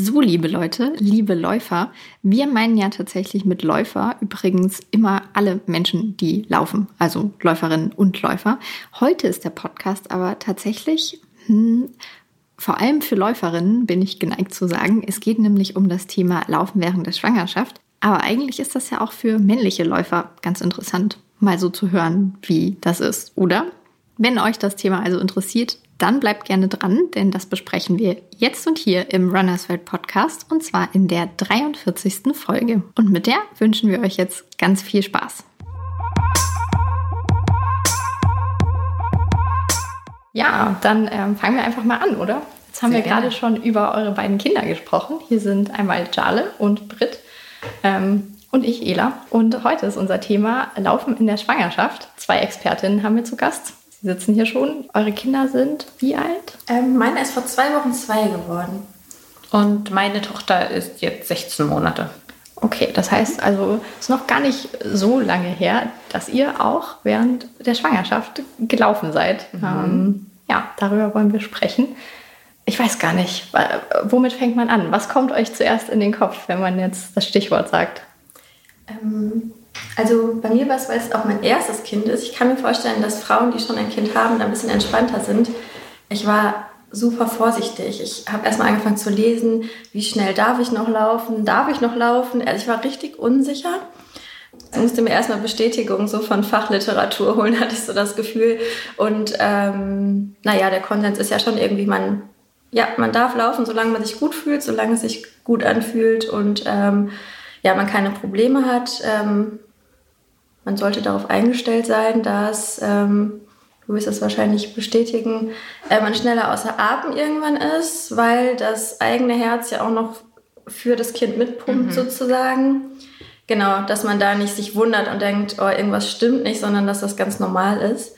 So, liebe Leute, liebe Läufer, wir meinen ja tatsächlich mit Läufer übrigens immer alle Menschen, die laufen, also Läuferinnen und Läufer. Heute ist der Podcast aber tatsächlich hm, vor allem für Läuferinnen, bin ich geneigt zu sagen. Es geht nämlich um das Thema Laufen während der Schwangerschaft. Aber eigentlich ist das ja auch für männliche Läufer ganz interessant, mal so zu hören, wie das ist, oder? Wenn euch das Thema also interessiert, dann bleibt gerne dran, denn das besprechen wir jetzt und hier im Runners World Podcast und zwar in der 43. Folge. Und mit der wünschen wir euch jetzt ganz viel Spaß. Ja, dann ähm, fangen wir einfach mal an, oder? Jetzt haben Sehr wir gerade schon über eure beiden Kinder gesprochen. Hier sind einmal Jale und Britt ähm, und ich, Ela. Und heute ist unser Thema Laufen in der Schwangerschaft. Zwei Expertinnen haben wir zu Gast. Sie sitzen hier schon. Eure Kinder sind wie alt? Ähm, meine ist vor zwei Wochen zwei geworden. Und meine Tochter ist jetzt 16 Monate. Okay, das heißt also, es ist noch gar nicht so lange her, dass ihr auch während der Schwangerschaft gelaufen seid. Mhm. Ähm, ja, darüber wollen wir sprechen. Ich weiß gar nicht, womit fängt man an? Was kommt euch zuerst in den Kopf, wenn man jetzt das Stichwort sagt? Ähm, also bei mir war es, weil es auch mein erstes Kind ist. Ich kann mir vorstellen, dass Frauen, die schon ein Kind haben, ein bisschen entspannter sind. Ich war super vorsichtig. Ich habe erstmal angefangen zu lesen, wie schnell darf ich noch laufen, darf ich noch laufen. Also ich war richtig unsicher. Ich musste mir erstmal Bestätigung so von Fachliteratur holen, hatte ich so das Gefühl. Und ähm, naja, der Konsens ist ja schon irgendwie, man, ja, man darf laufen, solange man sich gut fühlt, solange es sich gut anfühlt und ähm, ja, man keine Probleme hat. Ähm, man sollte darauf eingestellt sein, dass, ähm, du wirst das wahrscheinlich bestätigen, äh, man schneller außer Atem irgendwann ist, weil das eigene Herz ja auch noch für das Kind mitpumpt mhm. sozusagen. Genau, dass man da nicht sich wundert und denkt, oh, irgendwas stimmt nicht, sondern dass das ganz normal ist.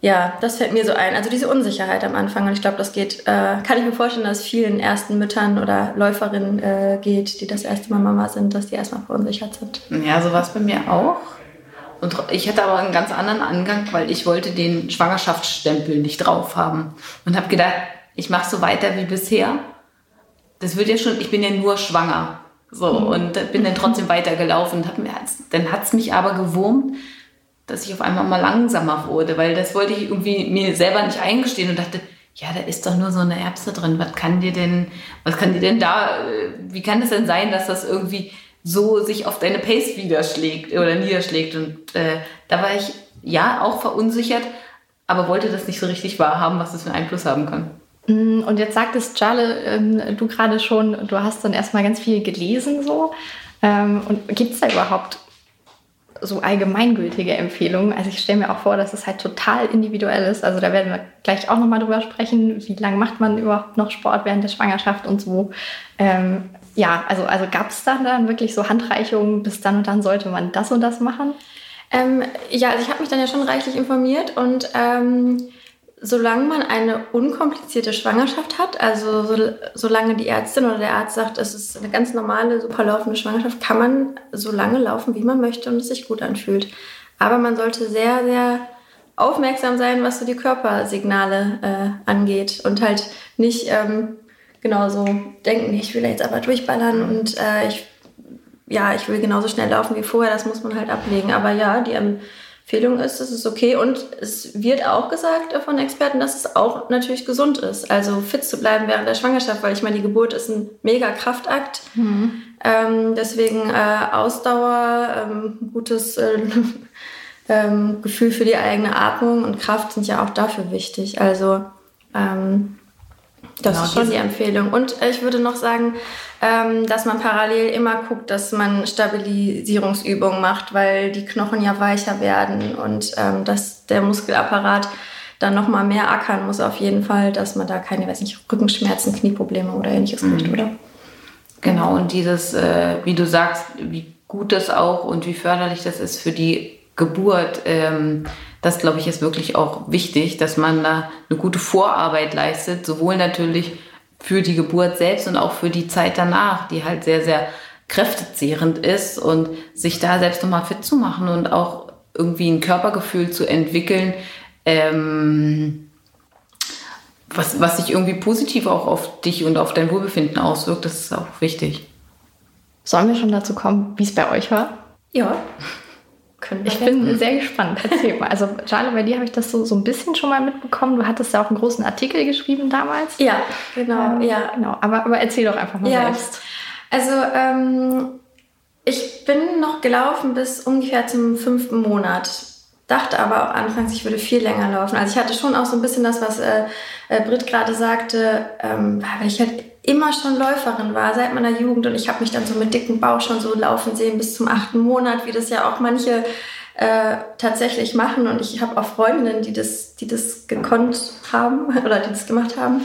Ja, das fällt mir so ein. Also diese Unsicherheit am Anfang. Und ich glaube, das geht, äh, kann ich mir vorstellen, dass es vielen ersten Müttern oder Läuferinnen äh, geht, die das erste Mal Mama sind, dass die erstmal verunsichert sind. Ja, so war es bei mir auch. Und ich hatte aber einen ganz anderen Angang, weil ich wollte den Schwangerschaftsstempel nicht drauf haben. Und habe gedacht, ich mache so weiter wie bisher. Das wird ja schon, ich bin ja nur schwanger. So, mhm. und bin dann trotzdem weitergelaufen. Und hab mir, dann hat es mich aber gewurmt, dass ich auf einmal mal langsamer wurde, weil das wollte ich irgendwie mir selber nicht eingestehen und dachte, ja, da ist doch nur so eine Erbse drin. Was kann dir denn, was kann dir denn da, äh, wie kann es denn sein, dass das irgendwie so sich auf deine Pace widerschlägt oder niederschlägt. Und äh, da war ich ja auch verunsichert, aber wollte das nicht so richtig wahrhaben, was das für einen Einfluss haben kann. Mm, und jetzt sagtest Charle, ähm, du gerade schon, du hast dann erstmal ganz viel gelesen so. Ähm, und gibt es da überhaupt so allgemeingültige Empfehlungen? Also ich stelle mir auch vor, dass es halt total individuell ist. Also da werden wir gleich auch nochmal drüber sprechen, wie lange macht man überhaupt noch Sport während der Schwangerschaft und so. Ja, also, also gab es dann, dann wirklich so Handreichungen, bis dann und dann sollte man das und das machen? Ähm, ja, also ich habe mich dann ja schon reichlich informiert und ähm, solange man eine unkomplizierte Schwangerschaft hat, also so, solange die Ärztin oder der Arzt sagt, es ist eine ganz normale, super laufende Schwangerschaft, kann man so lange laufen, wie man möchte und es sich gut anfühlt. Aber man sollte sehr, sehr aufmerksam sein, was so die Körpersignale äh, angeht und halt nicht ähm, genauso denken, ich will jetzt aber durchballern und äh, ich, ja, ich will genauso schnell laufen wie vorher, das muss man halt ablegen. Aber ja, die Empfehlung ist, es ist okay und es wird auch gesagt von Experten, dass es auch natürlich gesund ist, also fit zu bleiben während der Schwangerschaft, weil ich meine, die Geburt ist ein mega Kraftakt. Mhm. Ähm, deswegen äh, Ausdauer, ähm, gutes äh, ähm, Gefühl für die eigene Atmung und Kraft sind ja auch dafür wichtig. Also ähm, das genau, ist schon die Empfehlung. Und ich würde noch sagen, ähm, dass man parallel immer guckt, dass man Stabilisierungsübungen macht, weil die Knochen ja weicher werden und ähm, dass der Muskelapparat dann nochmal mehr ackern muss auf jeden Fall, dass man da keine, weiß nicht, Rückenschmerzen, Knieprobleme oder ähnliches kriegt, mhm. oder? Genau, und dieses, äh, wie du sagst, wie gut das auch und wie förderlich das ist für die Geburt. Ähm, das, glaube ich, ist wirklich auch wichtig, dass man da eine gute Vorarbeit leistet, sowohl natürlich für die Geburt selbst und auch für die Zeit danach, die halt sehr, sehr kräftezehrend ist und sich da selbst nochmal fit zu machen und auch irgendwie ein Körpergefühl zu entwickeln, ähm, was, was sich irgendwie positiv auch auf dich und auf dein Wohlbefinden auswirkt, das ist auch wichtig. Sollen wir schon dazu kommen, wie es bei euch war? Ja. Können ich bin machen. sehr gespannt. Erzähl mal. Also, Charlie, bei dir habe ich das so, so ein bisschen schon mal mitbekommen. Du hattest ja auch einen großen Artikel geschrieben damals. Ja, genau. Ähm, ja. genau. Aber, aber erzähl doch einfach mal ja. selbst. Also, ähm, ich bin noch gelaufen bis ungefähr zum fünften Monat. Dachte aber auch anfangs, ich würde viel länger laufen. Also, ich hatte schon auch so ein bisschen das, was äh, äh, Britt gerade sagte, ähm, weil ich halt immer schon Läuferin war, seit meiner Jugend. Und ich habe mich dann so mit dicken Bauch schon so laufen sehen bis zum achten Monat, wie das ja auch manche äh, tatsächlich machen. Und ich habe auch Freundinnen, die das, die das gekonnt haben oder die das gemacht haben.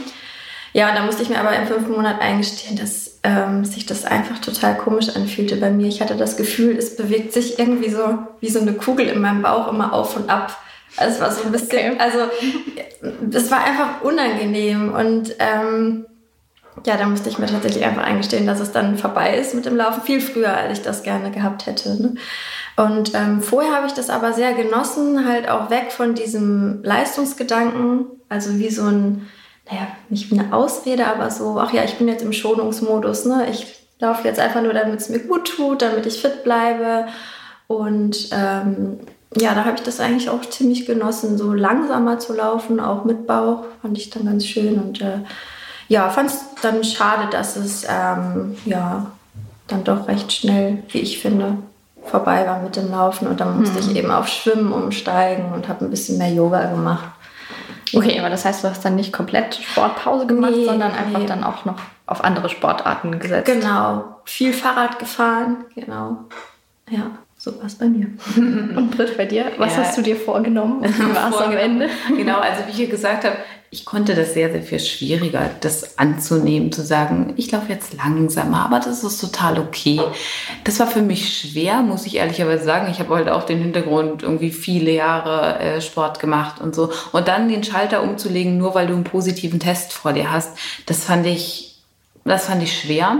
Ja, und da musste ich mir aber im fünften Monat eingestehen, dass ähm, sich das einfach total komisch anfühlte bei mir. Ich hatte das Gefühl, es bewegt sich irgendwie so wie so eine Kugel in meinem Bauch immer auf und ab. Also es war so ein bisschen, okay. also es war einfach unangenehm und ähm, ja, da musste ich mir tatsächlich einfach eingestehen, dass es dann vorbei ist mit dem Laufen. Viel früher, als ich das gerne gehabt hätte. Ne? Und ähm, vorher habe ich das aber sehr genossen, halt auch weg von diesem Leistungsgedanken. Also wie so ein, naja, nicht wie eine Ausrede, aber so, ach ja, ich bin jetzt im Schonungsmodus. Ne? Ich laufe jetzt einfach nur, damit es mir gut tut, damit ich fit bleibe. Und ähm, ja, da habe ich das eigentlich auch ziemlich genossen, so langsamer zu laufen, auch mit Bauch, fand ich dann ganz schön. Und äh, ja, fand es dann schade, dass es ähm, ja, dann doch recht schnell, wie ich finde, vorbei war mit dem Laufen. Und dann musste mhm. ich eben auf Schwimmen umsteigen und habe ein bisschen mehr Yoga gemacht. Okay, aber das heißt, du hast dann nicht komplett Sportpause gemacht, nee, sondern einfach nee. dann auch noch auf andere Sportarten gesetzt. Genau, viel Fahrrad gefahren, genau. Ja. So war es bei mir. Und Britt, bei dir? Was ja. hast du dir vorgenommen wie war es am Ende? Genau, also wie ich hier gesagt habe, ich konnte das sehr, sehr viel schwieriger, das anzunehmen, zu sagen, ich laufe jetzt langsamer, aber das ist total okay. Das war für mich schwer, muss ich ehrlicherweise sagen. Ich habe halt auch den Hintergrund, irgendwie viele Jahre äh, Sport gemacht und so. Und dann den Schalter umzulegen, nur weil du einen positiven Test vor dir hast, das fand ich, das fand ich schwer.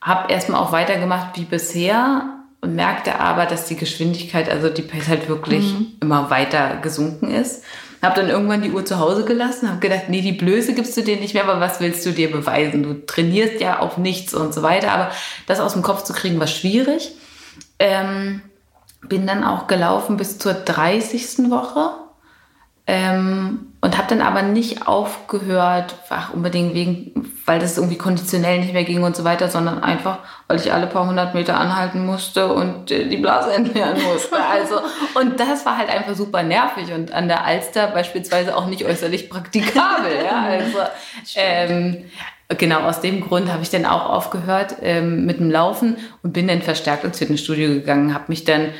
Hab erstmal auch weitergemacht wie bisher und merkte aber, dass die Geschwindigkeit, also die Pace halt wirklich mhm. immer weiter gesunken ist. Hab dann irgendwann die Uhr zu Hause gelassen, hab gedacht, nee, die Blöße gibst du dir nicht mehr, aber was willst du dir beweisen? Du trainierst ja auf nichts und so weiter, aber das aus dem Kopf zu kriegen war schwierig. Ähm, bin dann auch gelaufen bis zur 30. Woche ähm, und habe dann aber nicht aufgehört, ach, unbedingt wegen, weil das irgendwie konditionell nicht mehr ging und so weiter, sondern einfach, weil ich alle paar hundert Meter anhalten musste und äh, die Blase entleeren musste. Also, und das war halt einfach super nervig und an der Alster beispielsweise auch nicht äußerlich praktikabel. ja, also, ähm, genau aus dem Grund habe ich dann auch aufgehört ähm, mit dem Laufen und bin dann verstärkt ins Fitnessstudio gegangen, habe mich dann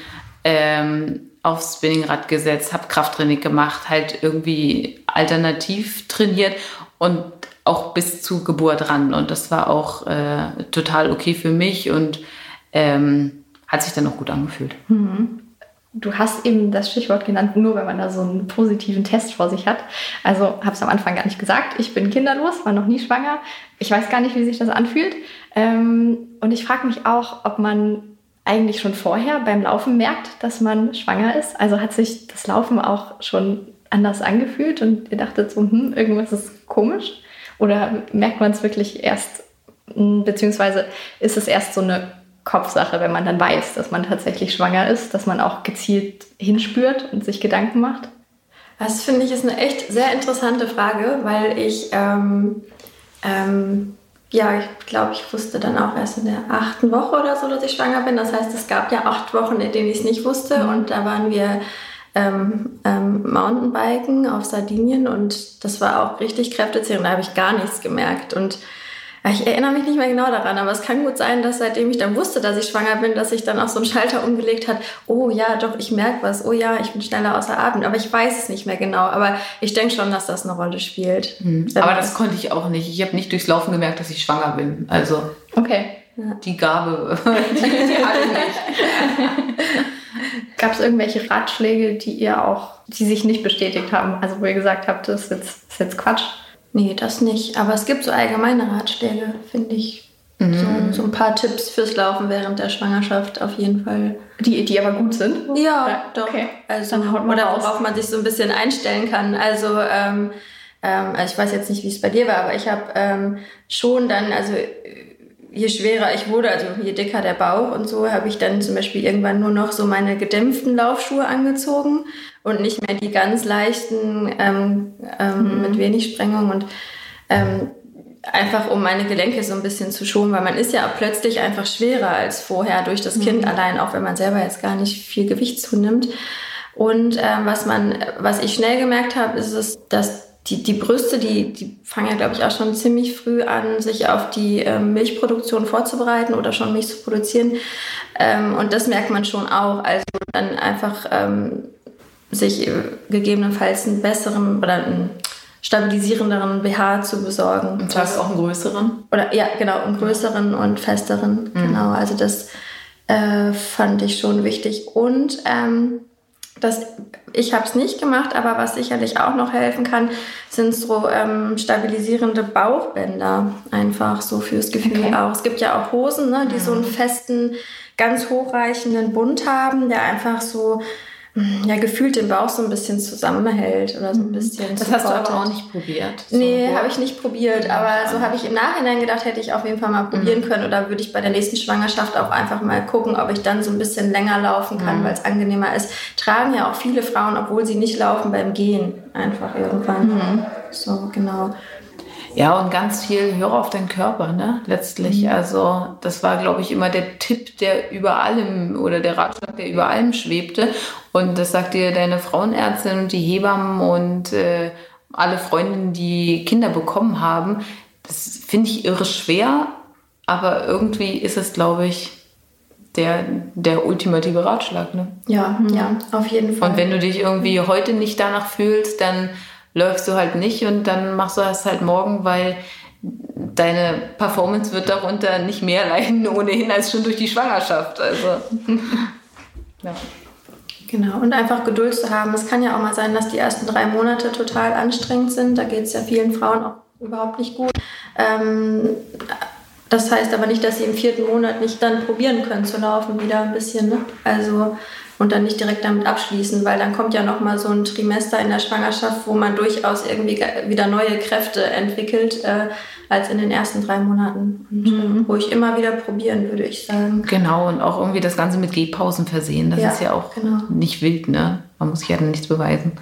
ähm, aufs Spinningrad gesetzt, habe Krafttraining gemacht, halt irgendwie alternativ trainiert und auch bis zu Geburt ran. Und das war auch äh, total okay für mich und ähm, hat sich dann auch gut angefühlt. Mhm. Du hast eben das Stichwort genannt, nur wenn man da so einen positiven Test vor sich hat. Also habe es am Anfang gar nicht gesagt. Ich bin kinderlos, war noch nie schwanger. Ich weiß gar nicht, wie sich das anfühlt. Ähm, und ich frage mich auch, ob man eigentlich schon vorher beim Laufen merkt, dass man schwanger ist? Also hat sich das Laufen auch schon anders angefühlt und ihr dachtet so, hm, irgendwas ist komisch? Oder merkt man es wirklich erst, hm, beziehungsweise ist es erst so eine Kopfsache, wenn man dann weiß, dass man tatsächlich schwanger ist, dass man auch gezielt hinspürt und sich Gedanken macht? Das finde ich ist eine echt sehr interessante Frage, weil ich ähm, ähm, ja, ich glaube, ich wusste dann auch erst in der achten Woche oder so, dass ich schwanger bin. Das heißt, es gab ja acht Wochen, in denen ich es nicht wusste. Mhm. Und da waren wir ähm, ähm, Mountainbiken auf Sardinien und das war auch richtig kräftezehrend. Da habe ich gar nichts gemerkt. Und ich erinnere mich nicht mehr genau daran, aber es kann gut sein, dass seitdem ich dann wusste, dass ich schwanger bin, dass sich dann auch so ein Schalter umgelegt hat. Oh ja, doch, ich merke was. Oh ja, ich bin schneller außer Atem. Aber ich weiß es nicht mehr genau. Aber ich denke schon, dass das eine Rolle spielt. Mhm. Aber das konnte ich auch nicht. Ich habe nicht durchs Laufen gemerkt, dass ich schwanger bin. Also okay. die Gabe, die, die alle nicht. Gab es irgendwelche Ratschläge, die ihr auch, die sich nicht bestätigt haben? Also wo ihr gesagt habt, das ist jetzt, das ist jetzt Quatsch? Nee, das nicht. Aber es gibt so allgemeine Ratschläge, finde ich. Mhm. So, so, ein paar Tipps fürs Laufen während der Schwangerschaft auf jeden Fall. Die, die aber gut sind? Ja, ja doch. Okay. Also, Dann haut man oder worauf man sich so ein bisschen einstellen kann. Also ähm, äh, ähm, also ich weiß jetzt nicht, wie es bei dir war, aber ich habe ähm, schon dann, also je schwerer ich wurde, also je dicker der Bauch und so, habe ich dann zum Beispiel irgendwann nur noch so meine gedämpften Laufschuhe angezogen und nicht mehr die ganz leichten ähm, ähm, mhm. mit wenig Sprengung und ähm, einfach um meine Gelenke so ein bisschen zu schonen, weil man ist ja plötzlich einfach schwerer als vorher durch das Kind mhm. allein, auch wenn man selber jetzt gar nicht viel Gewicht zunimmt. Und ähm, was man, was ich schnell gemerkt habe, ist es, dass die, die Brüste, die, die fangen ja, glaube ich, auch schon ziemlich früh an, sich auf die ähm, Milchproduktion vorzubereiten oder schon Milch zu produzieren. Ähm, und das merkt man schon auch. Also dann einfach ähm, sich äh, gegebenenfalls einen besseren oder einen stabilisierenderen BH zu besorgen. Und zwar auch einen größeren? Oder ja, genau, einen größeren und festeren. Mhm. Genau, also das äh, fand ich schon wichtig. Und ähm, das, ich habe es nicht gemacht, aber was sicherlich auch noch helfen kann, sind so ähm, stabilisierende Bauchbänder. Einfach so fürs Gefühl okay. auch. Es gibt ja auch Hosen, ne, die mhm. so einen festen, ganz hochreichenden Bund haben, der einfach so ja, gefühlt den Bauch so ein bisschen zusammenhält oder so ein mhm. bisschen. Das hast du aber auch nicht probiert. So nee, habe ich nicht probiert. Aber so habe ich im Nachhinein gedacht, hätte ich auf jeden Fall mal probieren mhm. können. Oder würde ich bei der nächsten Schwangerschaft auch einfach mal gucken, ob ich dann so ein bisschen länger laufen kann, mhm. weil es angenehmer ist. Tragen ja auch viele Frauen, obwohl sie nicht laufen, beim Gehen einfach irgendwann. Mhm. So, genau. Ja, und ganz viel höre auf deinen Körper, ne? Letztlich. Mhm. Also, das war, glaube ich, immer der Tipp, der über allem oder der Ratschlag, der über allem schwebte. Und das sagt dir deine Frauenärztin und die Hebammen und äh, alle Freundinnen, die Kinder bekommen haben. Das finde ich irre schwer, aber irgendwie ist es, glaube ich, der, der ultimative Ratschlag. Ne? Ja, ja, auf jeden Fall. Und wenn du dich irgendwie heute nicht danach fühlst, dann läufst du halt nicht und dann machst du das halt morgen, weil deine Performance wird darunter nicht mehr leiden ohnehin als schon durch die Schwangerschaft. Also ja. Genau, und einfach Geduld zu haben. Es kann ja auch mal sein, dass die ersten drei Monate total anstrengend sind. Da geht es ja vielen Frauen auch überhaupt nicht gut. Ähm, das heißt aber nicht, dass sie im vierten Monat nicht dann probieren können zu laufen wieder ein bisschen. Ne? Also und dann nicht direkt damit abschließen, weil dann kommt ja noch mal so ein Trimester in der Schwangerschaft, wo man durchaus irgendwie wieder neue Kräfte entwickelt äh, als in den ersten drei Monaten. Und, äh, mhm. Wo ich immer wieder probieren, würde ich sagen. Genau, und auch irgendwie das Ganze mit Gehpausen versehen. Das ja, ist ja auch genau. nicht wild, ne? Man muss sich ja dann nichts beweisen.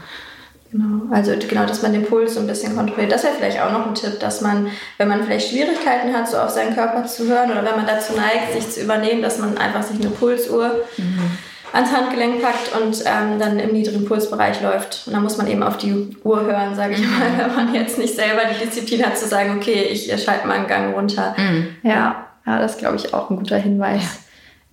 Genau, also genau, dass man den Puls so ein bisschen kontrolliert. Das wäre vielleicht auch noch ein Tipp, dass man, wenn man vielleicht Schwierigkeiten hat, so auf seinen Körper zu hören oder wenn man dazu neigt, sich zu übernehmen, dass man einfach sich eine Pulsuhr mhm ans Handgelenk packt und ähm, dann im niedrigen Pulsbereich läuft. Und dann muss man eben auf die Uhr hören, sage ich mal, wenn man jetzt nicht selber die Disziplin hat zu sagen, okay, ich schalte mal einen Gang runter. Mhm. Ja, ja, das glaube ich auch ein guter Hinweis. Ja.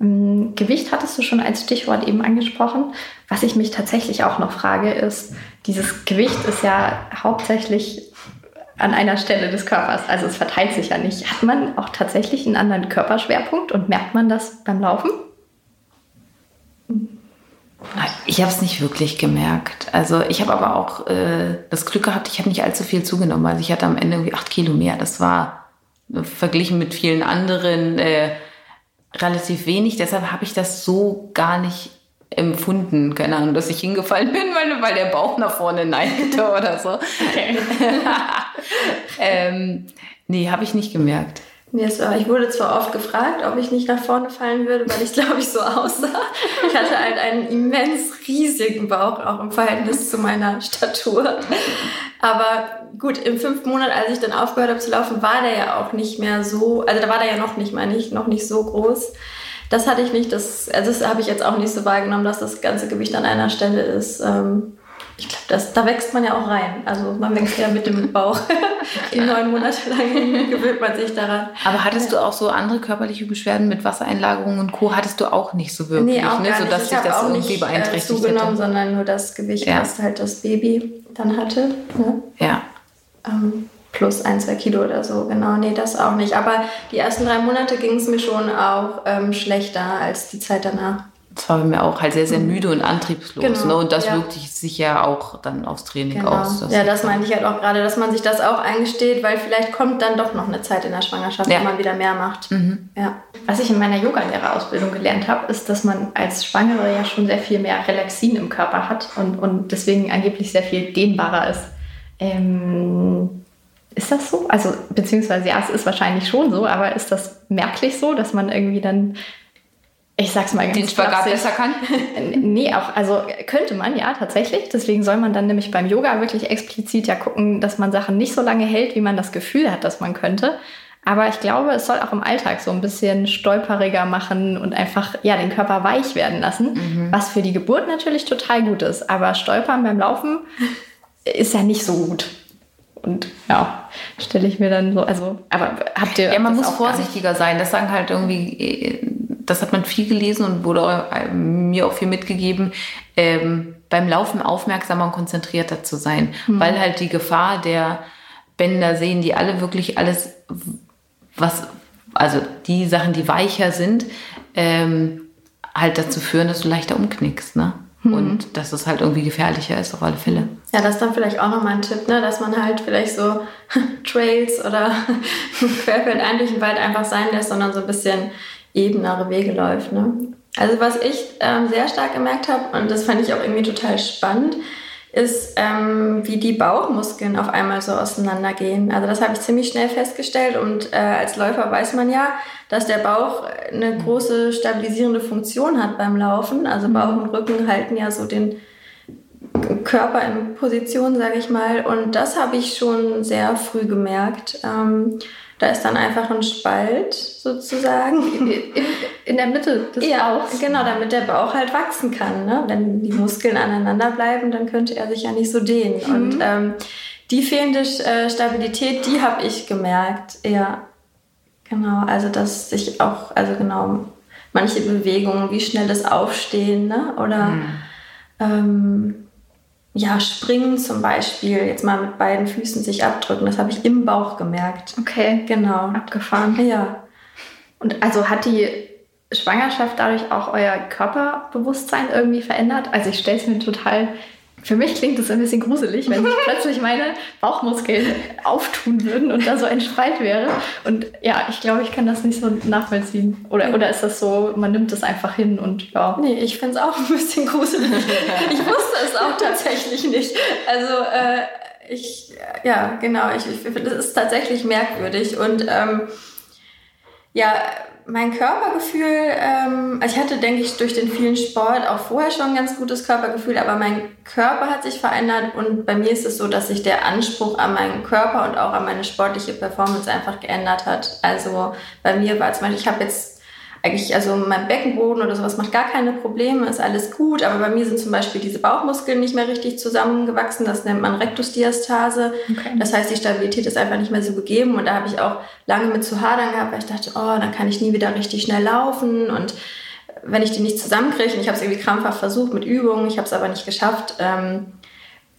Ähm, Gewicht hattest du schon als Stichwort eben angesprochen. Was ich mich tatsächlich auch noch frage, ist, dieses Gewicht ist ja hauptsächlich an einer Stelle des Körpers. Also es verteilt sich ja nicht. Hat man auch tatsächlich einen anderen Körperschwerpunkt und merkt man das beim Laufen? Ich habe es nicht wirklich gemerkt. Also ich habe aber auch äh, das Glück gehabt, ich habe nicht allzu viel zugenommen. Also ich hatte am Ende irgendwie acht Kilo mehr. Das war äh, verglichen mit vielen anderen äh, relativ wenig. Deshalb habe ich das so gar nicht empfunden. Keine Ahnung, dass ich hingefallen bin, weil, weil der Bauch nach vorne neigte oder so. Okay. ähm, nee, habe ich nicht gemerkt. Nee, war, ich wurde zwar oft gefragt, ob ich nicht nach vorne fallen würde, weil ich glaube ich so aussah. Ich hatte halt einen immens riesigen Bauch, auch im Verhältnis zu meiner Statur. Aber gut, im fünften Monat, als ich dann aufgehört habe zu laufen, war der ja auch nicht mehr so, also da war der ja noch nicht, meine ich, noch nicht so groß. Das hatte ich nicht, das, also das habe ich jetzt auch nicht so wahrgenommen, dass das ganze Gewicht an einer Stelle ist. Ähm, ich glaube, da wächst man ja auch rein. Also man wächst ja mit dem Bauch. Die neun Monate lang gewöhnt man sich daran. Aber hattest du auch so andere körperliche Beschwerden mit Wassereinlagerungen und Co. hattest du auch nicht so wirklich, nee, auch ne? Sodass ich sich das auch irgendwie nicht, äh, beeinträchtigt äh, zugenommen, hätte. sondern nur das Gewicht, ja. was halt das Baby dann hatte. Ne? Ja. Ähm, plus ein, zwei Kilo oder so. Genau, nee, das auch nicht. Aber die ersten drei Monate ging es mir schon auch ähm, schlechter als die Zeit danach das war bei mir auch halt sehr, sehr müde und antriebslos. Genau, ne? Und das ja. wirkt sich ja auch dann aufs Training genau. aus. ja, das meinte ich halt auch gerade, dass man sich das auch eingesteht, weil vielleicht kommt dann doch noch eine Zeit in der Schwangerschaft, ja. wo man wieder mehr macht. Mhm. Ja. Was ich in meiner Yogalehrerausbildung gelernt habe, ist, dass man als Schwangere ja schon sehr viel mehr Relaxin im Körper hat und, und deswegen angeblich sehr viel dehnbarer ist. Ähm, Ist das so? Also, beziehungsweise ja, es ist wahrscheinlich schon so, aber ist das merklich so, dass man irgendwie dann, ich sag's mal ganz Den Spagat besser kann? nee, auch, also könnte man ja tatsächlich. Deswegen soll man dann nämlich beim Yoga wirklich explizit ja gucken, dass man Sachen nicht so lange hält, wie man das Gefühl hat, dass man könnte. Aber ich glaube, es soll auch im Alltag so ein bisschen stolperiger machen und einfach ja den Körper weich werden lassen, mhm. was für die Geburt natürlich total gut ist. Aber Stolpern beim Laufen ist ja nicht so gut. Und ja, stelle ich mir dann so, also, aber habt ihr. Ja, man muss vorsichtiger sein. Das sagen halt irgendwie, äh, das hat man viel gelesen und wurde mir auch viel mitgegeben, ähm, beim Laufen aufmerksamer und konzentrierter zu sein. Mhm. Weil halt die Gefahr der Bänder sehen, die alle wirklich alles, was, also die Sachen, die weicher sind, ähm, halt dazu führen, dass du leichter umknickst, ne? Mhm. Und dass es halt irgendwie gefährlicher ist auf alle Fälle. Ja, das ist dann vielleicht auch nochmal ein Tipp, ne? dass man halt vielleicht so Trails oder querfeldein durch den Wald einfach sein lässt, sondern so ein bisschen ebenere Wege läuft. Ne? Also was ich ähm, sehr stark gemerkt habe, und das fand ich auch irgendwie total spannend, ist, ähm, wie die Bauchmuskeln auf einmal so auseinandergehen. Also das habe ich ziemlich schnell festgestellt und äh, als Läufer weiß man ja, dass der Bauch eine große stabilisierende Funktion hat beim Laufen. Also Bauch und Rücken halten ja so den Körper in Position, sage ich mal. Und das habe ich schon sehr früh gemerkt. Ähm, da ist dann einfach ein Spalt sozusagen. In, in der Mitte des ja, Bauchs. Genau, damit der Bauch halt wachsen kann. Ne? Wenn die Muskeln aneinander bleiben, dann könnte er sich ja nicht so dehnen. Mhm. Und ähm, die fehlende äh, Stabilität, die habe ich gemerkt. Ja, Genau, also dass sich auch, also genau, manche Bewegungen, wie schnell das Aufstehen, ne? Oder mhm. ähm, ja, springen zum Beispiel, jetzt mal mit beiden Füßen sich abdrücken, das habe ich im Bauch gemerkt. Okay, genau. Abgefahren. Ja. Und also hat die Schwangerschaft dadurch auch euer Körperbewusstsein irgendwie verändert? Also ich stelle es mir total für mich klingt es ein bisschen gruselig, wenn sich plötzlich meine Bauchmuskeln auftun würden und da so ein Spalt wäre. Und ja, ich glaube, ich kann das nicht so nachvollziehen. Oder, oder ist das so, man nimmt es einfach hin und ja. Nee, ich finde es auch ein bisschen gruselig. ich wusste es auch tatsächlich nicht. Also, äh, ich, ja, genau, ich, ich finde, es ist tatsächlich merkwürdig. Und ähm, ja, mein Körpergefühl, ähm, also ich hatte, denke ich, durch den vielen Sport auch vorher schon ein ganz gutes Körpergefühl, aber mein Körper hat sich verändert und bei mir ist es so, dass sich der Anspruch an meinen Körper und auch an meine sportliche Performance einfach geändert hat. Also bei mir war zum Beispiel, ich habe jetzt eigentlich, also mein Beckenboden oder sowas macht gar keine Probleme, ist alles gut. Aber bei mir sind zum Beispiel diese Bauchmuskeln nicht mehr richtig zusammengewachsen. Das nennt man Rektusdiastase. Okay. Das heißt, die Stabilität ist einfach nicht mehr so gegeben. Und da habe ich auch lange mit zu hadern gehabt, weil ich dachte, oh, dann kann ich nie wieder richtig schnell laufen. Und wenn ich die nicht zusammenkriege, und ich habe es irgendwie krampfhaft versucht mit Übungen, ich habe es aber nicht geschafft. Ähm,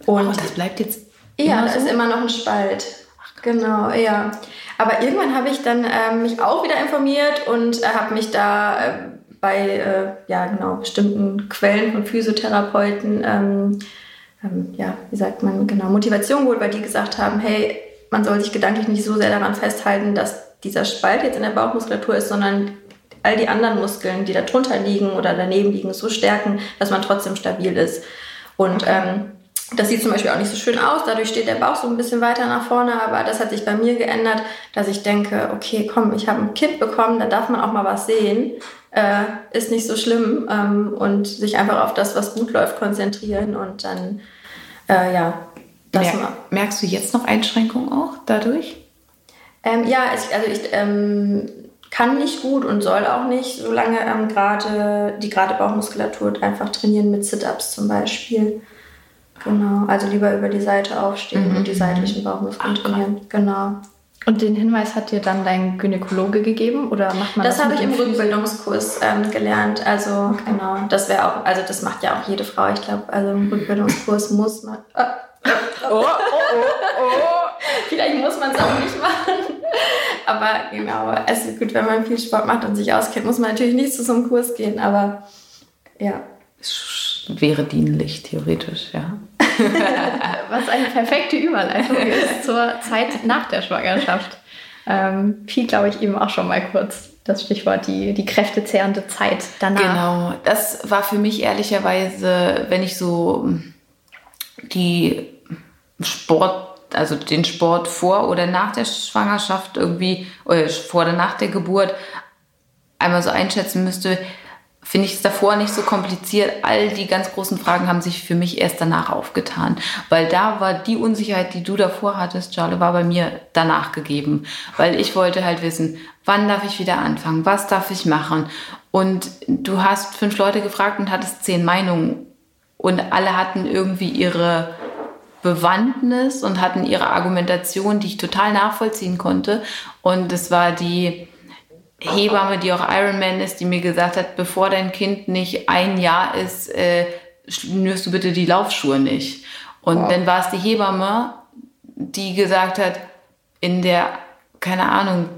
und oh, das bleibt jetzt. Ja, da so? ist immer noch ein Spalt. Ach, genau, ja. Aber irgendwann habe ich dann äh, mich auch wieder informiert und äh, habe mich da äh, bei äh, ja, genau, bestimmten Quellen von Physiotherapeuten, ähm, ähm, ja, wie sagt man, genau, Motivation geholt, weil die gesagt haben, hey, man soll sich gedanklich nicht so sehr daran festhalten, dass dieser Spalt jetzt in der Bauchmuskulatur ist, sondern all die anderen Muskeln, die da drunter liegen oder daneben liegen, so stärken, dass man trotzdem stabil ist. Und ähm, das sieht zum Beispiel auch nicht so schön aus, dadurch steht der Bauch so ein bisschen weiter nach vorne, aber das hat sich bei mir geändert, dass ich denke, okay, komm, ich habe ein Kind bekommen, da darf man auch mal was sehen, äh, ist nicht so schlimm ähm, und sich einfach auf das, was gut läuft, konzentrieren und dann, äh, ja. Das Mer merkst du jetzt noch Einschränkungen auch dadurch? Ähm, ja, ich, also ich ähm, kann nicht gut und soll auch nicht, solange ähm, gerade die gerade Bauchmuskulatur einfach trainieren mit Sit-Ups zum Beispiel. Genau, also lieber über die Seite aufstehen mhm. und die seitlichen Bauchmuskeln trainieren. Genau. Und den Hinweis hat dir dann dein Gynäkologe gegeben oder macht man das? Das habe ich im Rückbildungskurs ähm, gelernt. Also okay. genau, das wäre auch, also das macht ja auch jede Frau. Ich glaube, also im Rückbildungskurs muss man. Oh, oh, oh, oh, oh. Vielleicht muss man es auch nicht machen. Aber genau, es ist gut, wenn man viel Sport macht und sich auskennt, muss man natürlich nicht zu so einem Kurs gehen. Aber ja wäre dienlich, theoretisch, ja. Was eine perfekte Überleitung ist zur Zeit nach der Schwangerschaft. Ähm, Pi, glaube ich, eben auch schon mal kurz das Stichwort, die, die kräftezehrende Zeit danach. Genau, das war für mich ehrlicherweise, wenn ich so die Sport also den Sport vor oder nach der Schwangerschaft irgendwie, oder vor oder nach der Geburt einmal so einschätzen müsste, finde ich es davor nicht so kompliziert. All die ganz großen Fragen haben sich für mich erst danach aufgetan. Weil da war die Unsicherheit, die du davor hattest, Charlie, war bei mir danach gegeben. Weil ich wollte halt wissen, wann darf ich wieder anfangen? Was darf ich machen? Und du hast fünf Leute gefragt und hattest zehn Meinungen. Und alle hatten irgendwie ihre Bewandtnis und hatten ihre Argumentation, die ich total nachvollziehen konnte. Und es war die, Hebamme, die auch Ironman ist, die mir gesagt hat, bevor dein Kind nicht ein Jahr ist, äh, schnürst du bitte die Laufschuhe nicht. Und wow. dann war es die Hebamme, die gesagt hat, in der, keine Ahnung,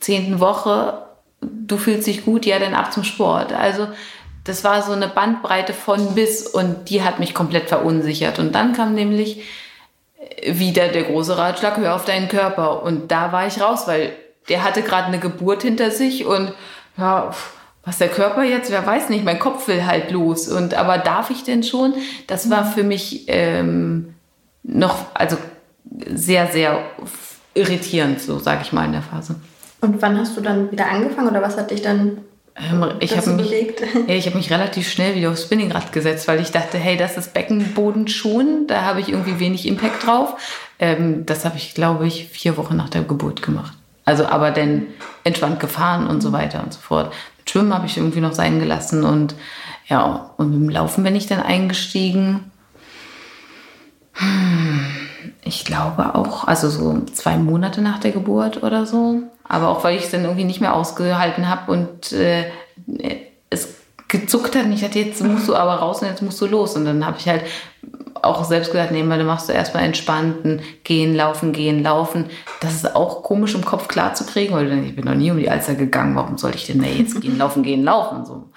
zehnten Woche, du fühlst dich gut, ja, dann ab zum Sport. Also das war so eine Bandbreite von bis und die hat mich komplett verunsichert. Und dann kam nämlich wieder der große Ratschlag, hör auf deinen Körper. Und da war ich raus, weil der hatte gerade eine Geburt hinter sich und ja, was der Körper jetzt, wer weiß nicht, mein Kopf will halt los. Und aber darf ich denn schon? Das war für mich ähm, noch, also sehr, sehr irritierend, so sage ich mal in der Phase. Und wann hast du dann wieder angefangen oder was hat dich dann ähm, ich habe mich, ja, hab mich relativ schnell wieder aufs Spinningrad gesetzt, weil ich dachte, hey, das ist Beckenboden schon, da habe ich irgendwie wenig Impact drauf. Ähm, das habe ich, glaube ich, vier Wochen nach der Geburt gemacht. Also aber dann entspannt gefahren und so weiter und so fort. Mit Schwimmen habe ich irgendwie noch sein gelassen und ja, und mit dem Laufen bin ich dann eingestiegen. Ich glaube auch, also so zwei Monate nach der Geburt oder so. Aber auch weil ich es dann irgendwie nicht mehr ausgehalten habe und äh, es gezuckt hat und ich dachte, jetzt musst du aber raus und jetzt musst du los. Und dann habe ich halt auch selbst gesagt, nee, dann machst du erstmal entspannten Gehen, Laufen, Gehen, Laufen. Das ist auch komisch im Kopf klar zu kriegen, weil ich bin noch nie um die Alster gegangen, warum sollte ich denn da jetzt gehen, laufen, gehen, laufen? So.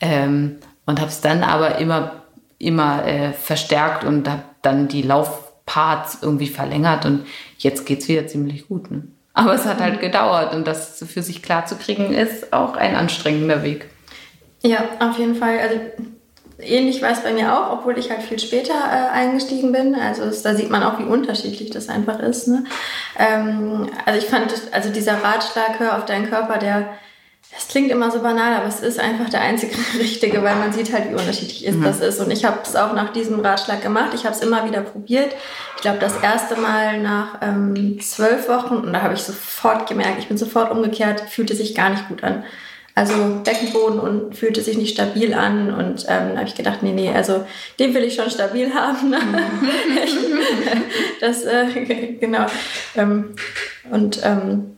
Ähm, und habe es dann aber immer, immer äh, verstärkt und habe dann die Laufparts irgendwie verlängert und jetzt geht es wieder ziemlich gut. Ne? Aber es hat halt mhm. gedauert und das für sich klar zu kriegen, ist auch ein anstrengender Weg. Ja, auf jeden Fall. Also ähnlich war es bei mir auch, obwohl ich halt viel später äh, eingestiegen bin. Also es, da sieht man auch, wie unterschiedlich das einfach ist. Ne? Ähm, also ich fand, also dieser Ratschlag, hör auf deinen Körper, der, das klingt immer so banal, aber es ist einfach der einzige richtige, weil man sieht halt, wie unterschiedlich ist mhm. das ist. Und ich habe es auch nach diesem Ratschlag gemacht. Ich habe es immer wieder probiert. Ich glaube, das erste Mal nach ähm, zwölf Wochen und da habe ich sofort gemerkt, ich bin sofort umgekehrt, fühlte sich gar nicht gut an also Beckenboden und fühlte sich nicht stabil an. Und ähm, da habe ich gedacht, nee, nee, also den will ich schon stabil haben. das, äh, genau. Ähm, und ähm,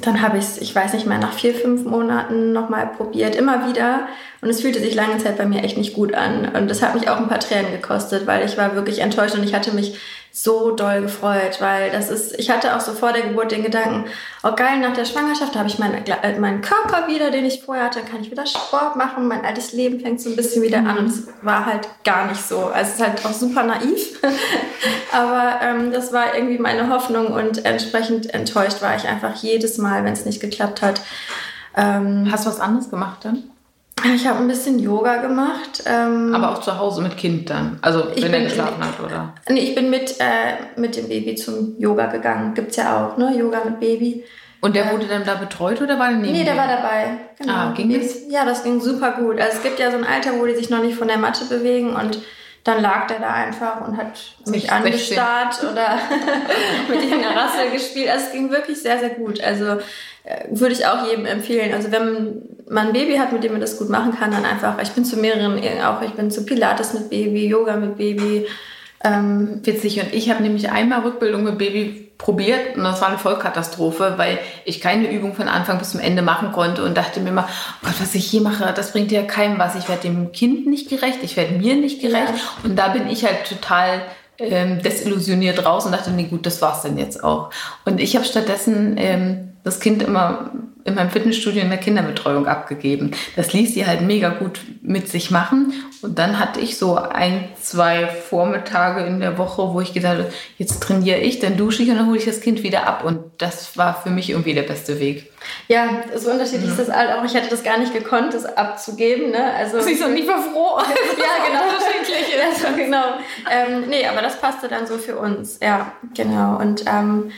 dann habe ich es, ich weiß nicht mehr, nach vier, fünf Monaten nochmal probiert, immer wieder. Und es fühlte sich lange Zeit bei mir echt nicht gut an. Und das hat mich auch ein paar Tränen gekostet, weil ich war wirklich enttäuscht und ich hatte mich so doll gefreut, weil das ist, ich hatte auch so vor der Geburt den Gedanken, oh geil, nach der Schwangerschaft habe ich meinen, äh, meinen Körper wieder, den ich vorher hatte, kann ich wieder Sport machen, mein altes Leben fängt so ein bisschen wieder an und es war halt gar nicht so. Also es ist halt auch super naiv, aber ähm, das war irgendwie meine Hoffnung und entsprechend enttäuscht war ich einfach jedes Mal, wenn es nicht geklappt hat. Ähm, Hast du was anderes gemacht dann? Ich habe ein bisschen Yoga gemacht. Ähm, Aber auch zu Hause mit Kind dann? Also wenn er geschlafen hat, oder? Nee, ich bin mit, äh, mit dem Baby zum Yoga gegangen. Gibt es ja auch, ne? Yoga mit Baby. Und der wurde dann da betreut oder war der neben Nee, der war dabei. Genau. Ah, ging das? Ja, das ging super gut. Also es gibt ja so ein Alter, wo die sich noch nicht von der Matte bewegen und dann lag der da einfach und hat mich angestarrt oder mit irgendeiner Rassel gespielt. Also es ging wirklich sehr, sehr gut. Also äh, würde ich auch jedem empfehlen. Also wenn man ein Baby hat, mit dem man das gut machen kann, dann einfach, ich bin zu mehreren, auch ich bin zu Pilates mit Baby, Yoga mit Baby. Ähm, Witzig. Und ich habe nämlich einmal Rückbildung mit Baby probiert und das war eine Vollkatastrophe, weil ich keine Übung von Anfang bis zum Ende machen konnte und dachte mir immer, oh Gott, was ich hier mache, das bringt ja keinem was. Ich werde dem Kind nicht gerecht, ich werde mir nicht gerecht. Ja. Und da bin ich halt total ähm, desillusioniert raus und dachte, nee gut, das war's denn jetzt auch. Und ich habe stattdessen ähm, das Kind immer in meinem Fitnessstudio in der Kinderbetreuung abgegeben. Das ließ sie halt mega gut mit sich machen. Und dann hatte ich so ein, zwei Vormittage in der Woche, wo ich gedacht habe, jetzt trainiere ich, dann dusche ich und dann hole ich das Kind wieder ab. Und das war für mich irgendwie der beste Weg. Ja, so unterschiedlich mhm. ist das halt auch. Ich hätte das gar nicht gekonnt, das abzugeben. Ne? Also, Sie sind nicht mal froh. ja, genau. unterschiedlich ist. Also, genau. Ähm, nee, aber das passte dann so für uns. Ja, genau. Und ähm,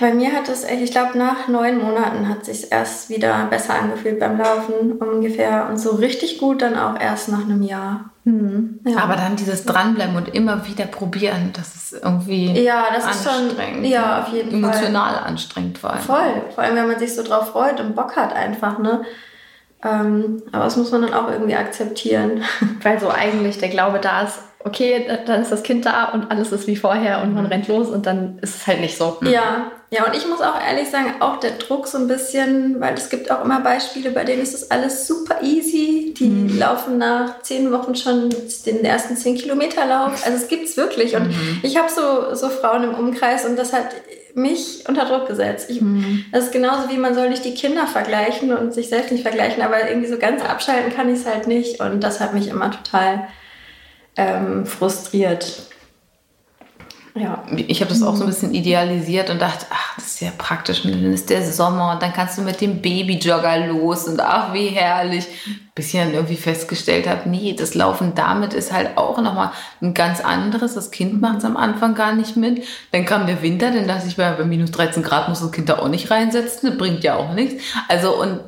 bei mir hat es, ich glaube, nach neun Monaten hat sich erst wieder besser angefühlt beim Laufen ungefähr und so richtig gut dann auch erst nach einem Jahr. Mhm. Ja. Aber dann dieses Dranbleiben und immer wieder probieren, das ist irgendwie ja, das anstrengend. Ist schon, ja, auf jeden emotional Fall. Emotional anstrengend vor allem. Voll, vor allem wenn man sich so drauf freut und Bock hat einfach, ne? Ähm, aber das muss man dann auch irgendwie akzeptieren. Weil so eigentlich der Glaube da ist, okay, dann ist das Kind da und alles ist wie vorher und man mhm. rennt los und dann ist es halt nicht so. Ja, ja, und ich muss auch ehrlich sagen, auch der Druck so ein bisschen, weil es gibt auch immer Beispiele, bei denen ist das alles super easy. Die mhm. laufen nach zehn Wochen schon den ersten zehn Kilometer Lauf. Also es gibt es wirklich. Und mhm. ich habe so, so Frauen im Umkreis und das hat mich unter Druck gesetzt. Ich, mhm. Das ist genauso wie man soll nicht die Kinder vergleichen und sich selbst nicht vergleichen, aber irgendwie so ganz abschalten kann ich es halt nicht. Und das hat mich immer total ähm, frustriert. Ja. Ich habe das auch so ein bisschen idealisiert und dachte, ach, das ist ja praktisch. Und dann ist der Sommer und dann kannst du mit dem Babyjogger los und ach, wie herrlich. Bis ich dann irgendwie festgestellt habe, nee, das Laufen damit ist halt auch nochmal ein ganz anderes. Das Kind macht es am Anfang gar nicht mit. Dann kam der Winter, dann dachte ich, bei minus 13 Grad muss das Kind da auch nicht reinsetzen. Das bringt ja auch nichts. Also und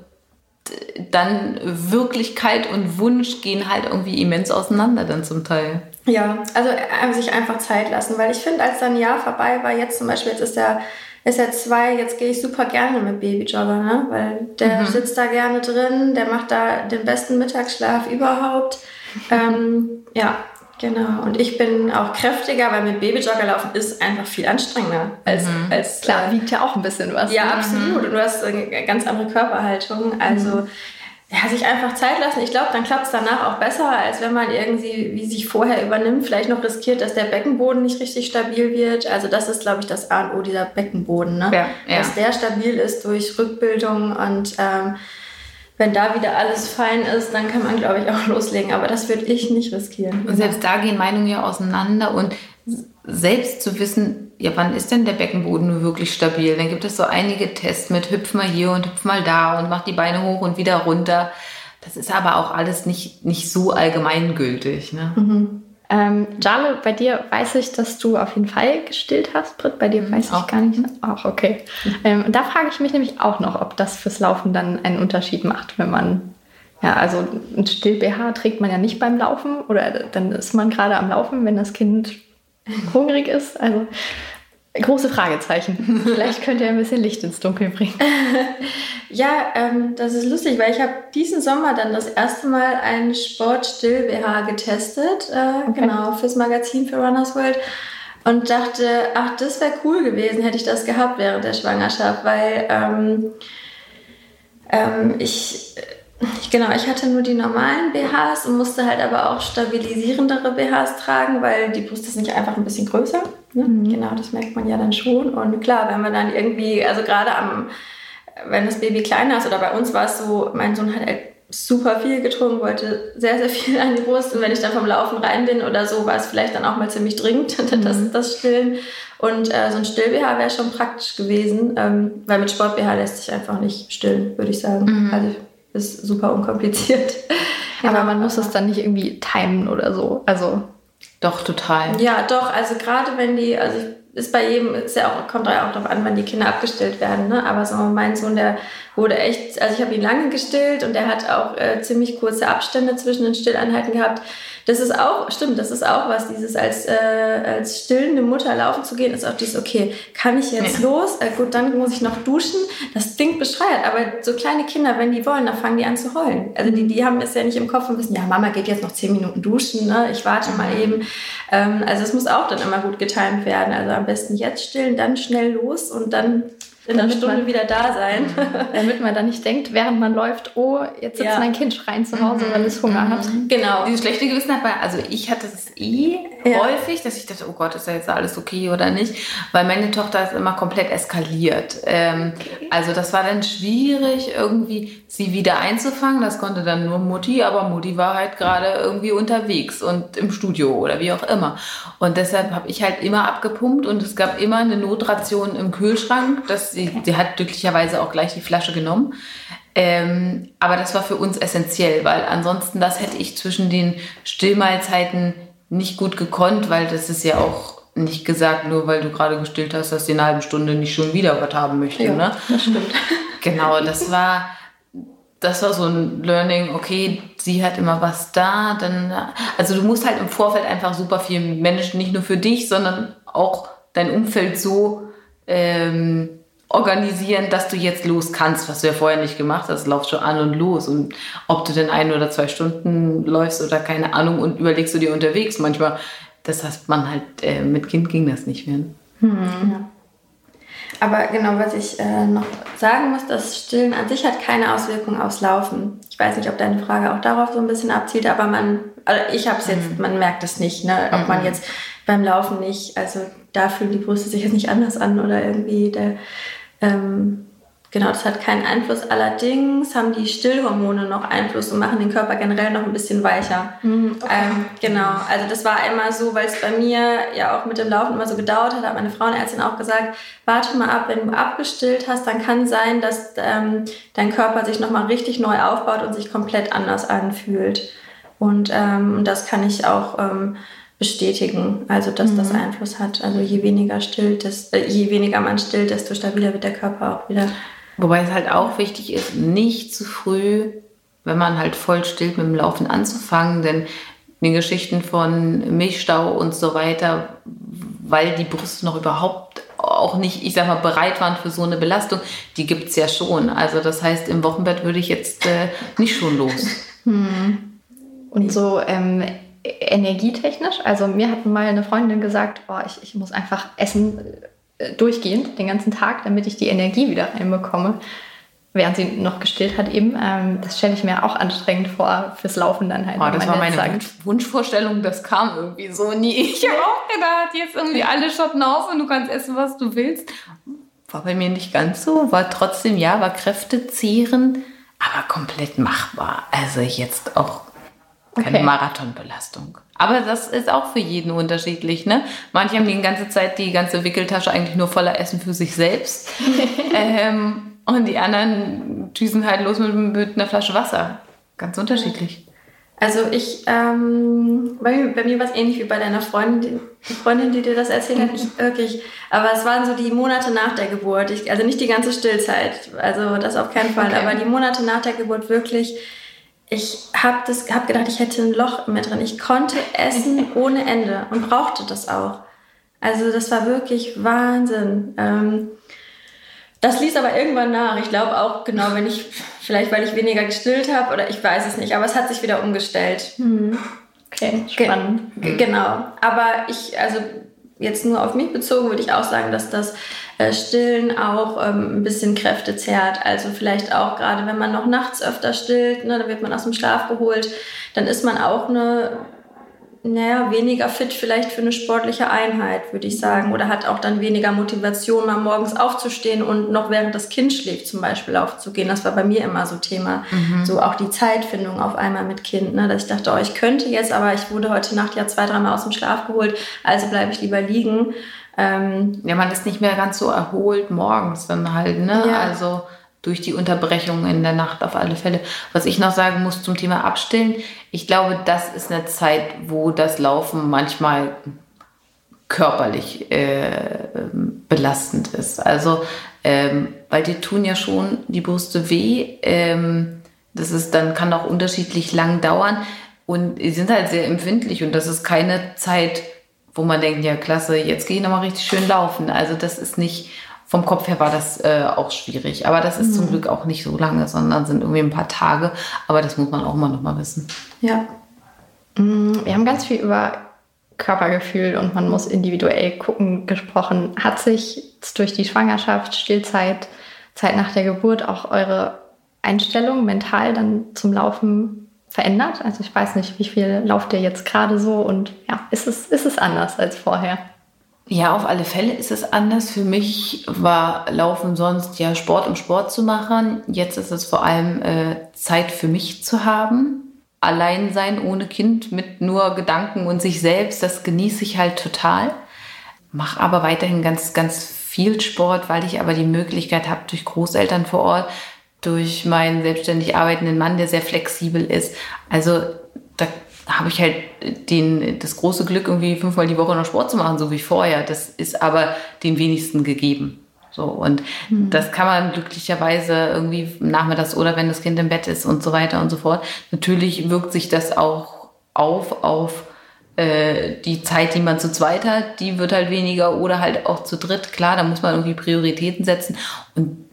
dann Wirklichkeit und Wunsch gehen halt irgendwie immens auseinander dann zum Teil. Ja, also äh, sich einfach Zeit lassen, weil ich finde, als dann ein Jahr vorbei war, jetzt zum Beispiel, jetzt ist er, ist er zwei, jetzt gehe ich super gerne mit Babyjogger, ne? weil der mhm. sitzt da gerne drin, der macht da den besten Mittagsschlaf überhaupt. ähm, ja, Genau, und ich bin auch kräftiger, weil mit Babyjogger laufen ist einfach viel anstrengender als. Mhm. als Klar, wiegt ja auch ein bisschen was. Ja, ne? absolut. Und du hast eine ganz andere Körperhaltung. Also. Mhm ja, sich einfach Zeit lassen. Ich glaube, dann klappt es danach auch besser, als wenn man irgendwie, wie sich vorher übernimmt, vielleicht noch riskiert, dass der Beckenboden nicht richtig stabil wird. Also das ist, glaube ich, das A und O, dieser Beckenboden. Ne? Ja, ja. Dass der stabil ist durch Rückbildung und ähm, wenn da wieder alles fein ist, dann kann man, glaube ich, auch loslegen. Aber das würde ich nicht riskieren. Und selbst da gehen Meinungen ja auseinander und selbst zu wissen, ja, wann ist denn der Beckenboden nur wirklich stabil? Dann gibt es so einige Tests mit hüpf mal hier und hüpf mal da und mach die Beine hoch und wieder runter. Das ist aber auch alles nicht, nicht so allgemeingültig. Ne? Mhm. Ähm, Jale, bei dir weiß ich, dass du auf jeden Fall gestillt hast. Britt, bei dir mhm, weiß ich gar nicht. Ach, okay. Ähm, da frage ich mich nämlich auch noch, ob das fürs Laufen dann einen Unterschied macht, wenn man ja, also ein Still-BH trägt man ja nicht beim Laufen oder dann ist man gerade am Laufen, wenn das Kind hungrig ist. Also große Fragezeichen. Vielleicht könnt ihr ein bisschen Licht ins Dunkel bringen. ja, ähm, das ist lustig, weil ich habe diesen Sommer dann das erste Mal einen Sport-Still-BH getestet, äh, okay. genau, fürs Magazin für Runners World. Und dachte, ach, das wäre cool gewesen, hätte ich das gehabt während der Schwangerschaft, weil ähm, ähm, ich Genau, ich hatte nur die normalen BHs und musste halt aber auch stabilisierendere BHs tragen, weil die Brust ist nicht einfach ein bisschen größer. Ne? Mhm. Genau, das merkt man ja dann schon. Und klar, wenn man dann irgendwie, also gerade am, wenn das Baby kleiner ist oder bei uns war es so, mein Sohn hat halt super viel getrunken, wollte sehr, sehr viel an die Brust. Und wenn ich dann vom Laufen rein bin oder so, war es vielleicht dann auch mal ziemlich dringend, das, mhm. das Stillen. Und äh, so ein Still-BH wäre schon praktisch gewesen, ähm, weil mit Sport-BH lässt sich einfach nicht stillen, würde ich sagen. Mhm. Also ist super unkompliziert. Aber genau. man muss es dann nicht irgendwie timen oder so. Also. Doch, total. Ja, doch. Also gerade wenn die, also ist bei jedem, ist ja auch, kommt ja auch darauf an, wann die Kinder abgestillt werden. Ne? Aber so mein Sohn, der wurde echt, also ich habe ihn lange gestillt und der hat auch äh, ziemlich kurze Abstände zwischen den Stilleinheiten gehabt. Das ist auch, stimmt, das ist auch was, dieses als, äh, als stillende Mutter laufen zu gehen, ist auch dieses, okay, kann ich jetzt ja. los? Äh, gut, dann muss ich noch duschen. Das klingt bescheuert, aber so kleine Kinder, wenn die wollen, dann fangen die an zu heulen. Also die, die haben es ja nicht im Kopf und wissen, ja, Mama geht jetzt noch zehn Minuten duschen, ne? ich warte mal mhm. eben. Ähm, also es muss auch dann immer gut getimt werden. Also am besten jetzt stillen, dann schnell los und dann in einer Stunde man, wieder da sein. Damit man dann nicht denkt, während man läuft, oh, jetzt sitzt ja. mein Kind schreien zu Hause, weil es Hunger hat. Mhm. Genau. Dieses schlechte Gewissen hat bei, also ich hatte es eh ja. häufig, dass ich dachte, oh Gott, ist da jetzt alles okay oder nicht? Weil meine Tochter ist immer komplett eskaliert. Ähm, okay. Also das war dann schwierig, irgendwie sie wieder einzufangen. Das konnte dann nur Mutti, aber Mutti war halt gerade irgendwie unterwegs und im Studio oder wie auch immer. Und deshalb habe ich halt immer abgepumpt und es gab immer eine Notration im Kühlschrank. Dass sie, sie hat glücklicherweise auch gleich die Flasche genommen. Ähm, aber das war für uns essentiell, weil ansonsten das hätte ich zwischen den Stillmahlzeiten nicht gut gekonnt, weil das ist ja auch nicht gesagt, nur weil du gerade gestillt hast, dass die eine halbe Stunde nicht schon wieder was haben möchte. Ja, ne? das stimmt. Genau, das war, das war so ein Learning, okay, sie hat immer was da, dann, also du musst halt im Vorfeld einfach super viel managen, nicht nur für dich, sondern auch dein Umfeld so ähm, organisieren, dass du jetzt los kannst, was du ja vorher nicht gemacht hast. Laufst schon an und los. Und ob du denn ein oder zwei Stunden läufst oder keine Ahnung und überlegst du dir unterwegs. Manchmal, das heißt man halt, äh, mit Kind ging das nicht mehr. Hm. Aber genau, was ich äh, noch sagen muss, das Stillen an sich hat keine Auswirkung aufs Laufen. Ich weiß nicht, ob deine Frage auch darauf so ein bisschen abzielt, aber man, also ich habe es jetzt, mhm. man merkt es nicht, ne? ob mhm. man jetzt beim Laufen nicht, also da fühlen die Brüste sich jetzt nicht anders an oder irgendwie der ähm, genau, das hat keinen Einfluss. Allerdings haben die Stillhormone noch Einfluss und machen den Körper generell noch ein bisschen weicher. Mhm, okay. ähm, genau, also das war einmal so, weil es bei mir ja auch mit dem Laufen immer so gedauert hat, hat meine Frauenärztin auch gesagt, warte mal ab, wenn du abgestillt hast, dann kann sein, dass ähm, dein Körper sich nochmal richtig neu aufbaut und sich komplett anders anfühlt. Und ähm, das kann ich auch ähm, bestätigen, also dass mhm. das Einfluss hat. Also je weniger stillt, desto, äh, je weniger man stillt, desto stabiler wird der Körper auch wieder. Wobei es halt auch wichtig ist, nicht zu früh, wenn man halt voll stillt, mit dem Laufen anzufangen, denn die Geschichten von Milchstau und so weiter, weil die Brüste noch überhaupt auch nicht, ich sag mal, bereit waren für so eine Belastung, die gibt es ja schon. Also das heißt, im Wochenbett würde ich jetzt äh, nicht schon los. Hm. Und so ähm, energietechnisch. Also mir hat mal eine Freundin gesagt, oh, ich, ich muss einfach essen äh, durchgehend den ganzen Tag, damit ich die Energie wieder reinbekomme. Während sie noch gestillt hat eben. Ähm, das stelle ich mir auch anstrengend vor fürs Laufen dann halt. Oh, das war meine sagt. Wunschvorstellung, das kam irgendwie so nie. Ich habe auch gedacht, jetzt irgendwie alle Schotten auf und du kannst essen, was du willst. War bei mir nicht ganz so, war trotzdem, ja, war kräftezehrend, aber komplett machbar. Also jetzt auch keine okay. Marathonbelastung. Aber das ist auch für jeden unterschiedlich. Ne? Manche haben die ganze Zeit die ganze Wickeltasche eigentlich nur voller Essen für sich selbst. ähm, und die anderen düsen halt los mit, mit, einer Flasche Wasser. Ganz unterschiedlich. Also ich, ähm, bei, mir, bei mir war es ähnlich wie bei deiner Freundin, die Freundin, die dir das erzählt hat, nicht wirklich. Aber es waren so die Monate nach der Geburt. Ich, also nicht die ganze Stillzeit, also das auf keinen Fall, okay. aber die Monate nach der Geburt wirklich ich habe hab gedacht, ich hätte ein Loch in mir drin. Ich konnte essen ohne Ende und brauchte das auch. Also das war wirklich Wahnsinn. Ähm, das ließ aber irgendwann nach. Ich glaube auch genau, wenn ich, vielleicht weil ich weniger gestillt habe oder ich weiß es nicht, aber es hat sich wieder umgestellt. Hm. Okay, spannend. Ge genau. Aber ich, also jetzt nur auf mich bezogen, würde ich auch sagen, dass das äh, Stillen auch ähm, ein bisschen Kräfte zehrt. Also vielleicht auch gerade, wenn man noch nachts öfter stillt, ne, da wird man aus dem Schlaf geholt, dann ist man auch eine naja, weniger fit vielleicht für eine sportliche Einheit, würde ich sagen. Oder hat auch dann weniger Motivation, mal morgens aufzustehen und noch während das Kind schläft zum Beispiel aufzugehen. Das war bei mir immer so Thema. Mhm. So auch die Zeitfindung auf einmal mit Kind. Ne? Dass ich dachte, oh, ich könnte jetzt, aber ich wurde heute Nacht ja zwei, dreimal aus dem Schlaf geholt, also bleibe ich lieber liegen. Ähm, ja, man ist nicht mehr ganz so erholt morgens dann halt, ne? Ja. Also durch die Unterbrechung in der Nacht auf alle Fälle. Was ich noch sagen muss zum Thema Abstillen, ich glaube, das ist eine Zeit, wo das Laufen manchmal körperlich äh, belastend ist. Also, ähm, weil die tun ja schon die Brüste weh. Ähm, das ist dann kann auch unterschiedlich lang dauern und sie sind halt sehr empfindlich und das ist keine Zeit, wo man denkt, ja klasse, jetzt gehe ich nochmal richtig schön laufen. Also das ist nicht vom Kopf her war das äh, auch schwierig. Aber das ist mhm. zum Glück auch nicht so lange, sondern sind irgendwie ein paar Tage. Aber das muss man auch mal noch mal wissen. Ja. Mm, wir haben ganz viel über Körpergefühl und man muss individuell gucken gesprochen. Hat sich durch die Schwangerschaft, Stillzeit, Zeit nach der Geburt auch eure Einstellung mental dann zum Laufen verändert? Also ich weiß nicht, wie viel lauft ihr jetzt gerade so und ja, ist es, ist es anders als vorher? Ja, auf alle Fälle ist es anders. Für mich war Laufen sonst ja Sport, um Sport zu machen. Jetzt ist es vor allem äh, Zeit für mich zu haben. Allein sein ohne Kind mit nur Gedanken und sich selbst, das genieße ich halt total. Mache aber weiterhin ganz, ganz viel Sport, weil ich aber die Möglichkeit habe, durch Großeltern vor Ort durch meinen selbstständig arbeitenden Mann, der sehr flexibel ist. Also da habe ich halt den, das große Glück, irgendwie fünfmal die Woche noch Sport zu machen, so wie vorher. Das ist aber den wenigsten gegeben. So, und mhm. das kann man glücklicherweise irgendwie nachmittags oder wenn das Kind im Bett ist und so weiter und so fort. Natürlich wirkt sich das auch auf, auf äh, die Zeit, die man zu zweit hat, die wird halt weniger oder halt auch zu dritt. Klar, da muss man irgendwie Prioritäten setzen. Und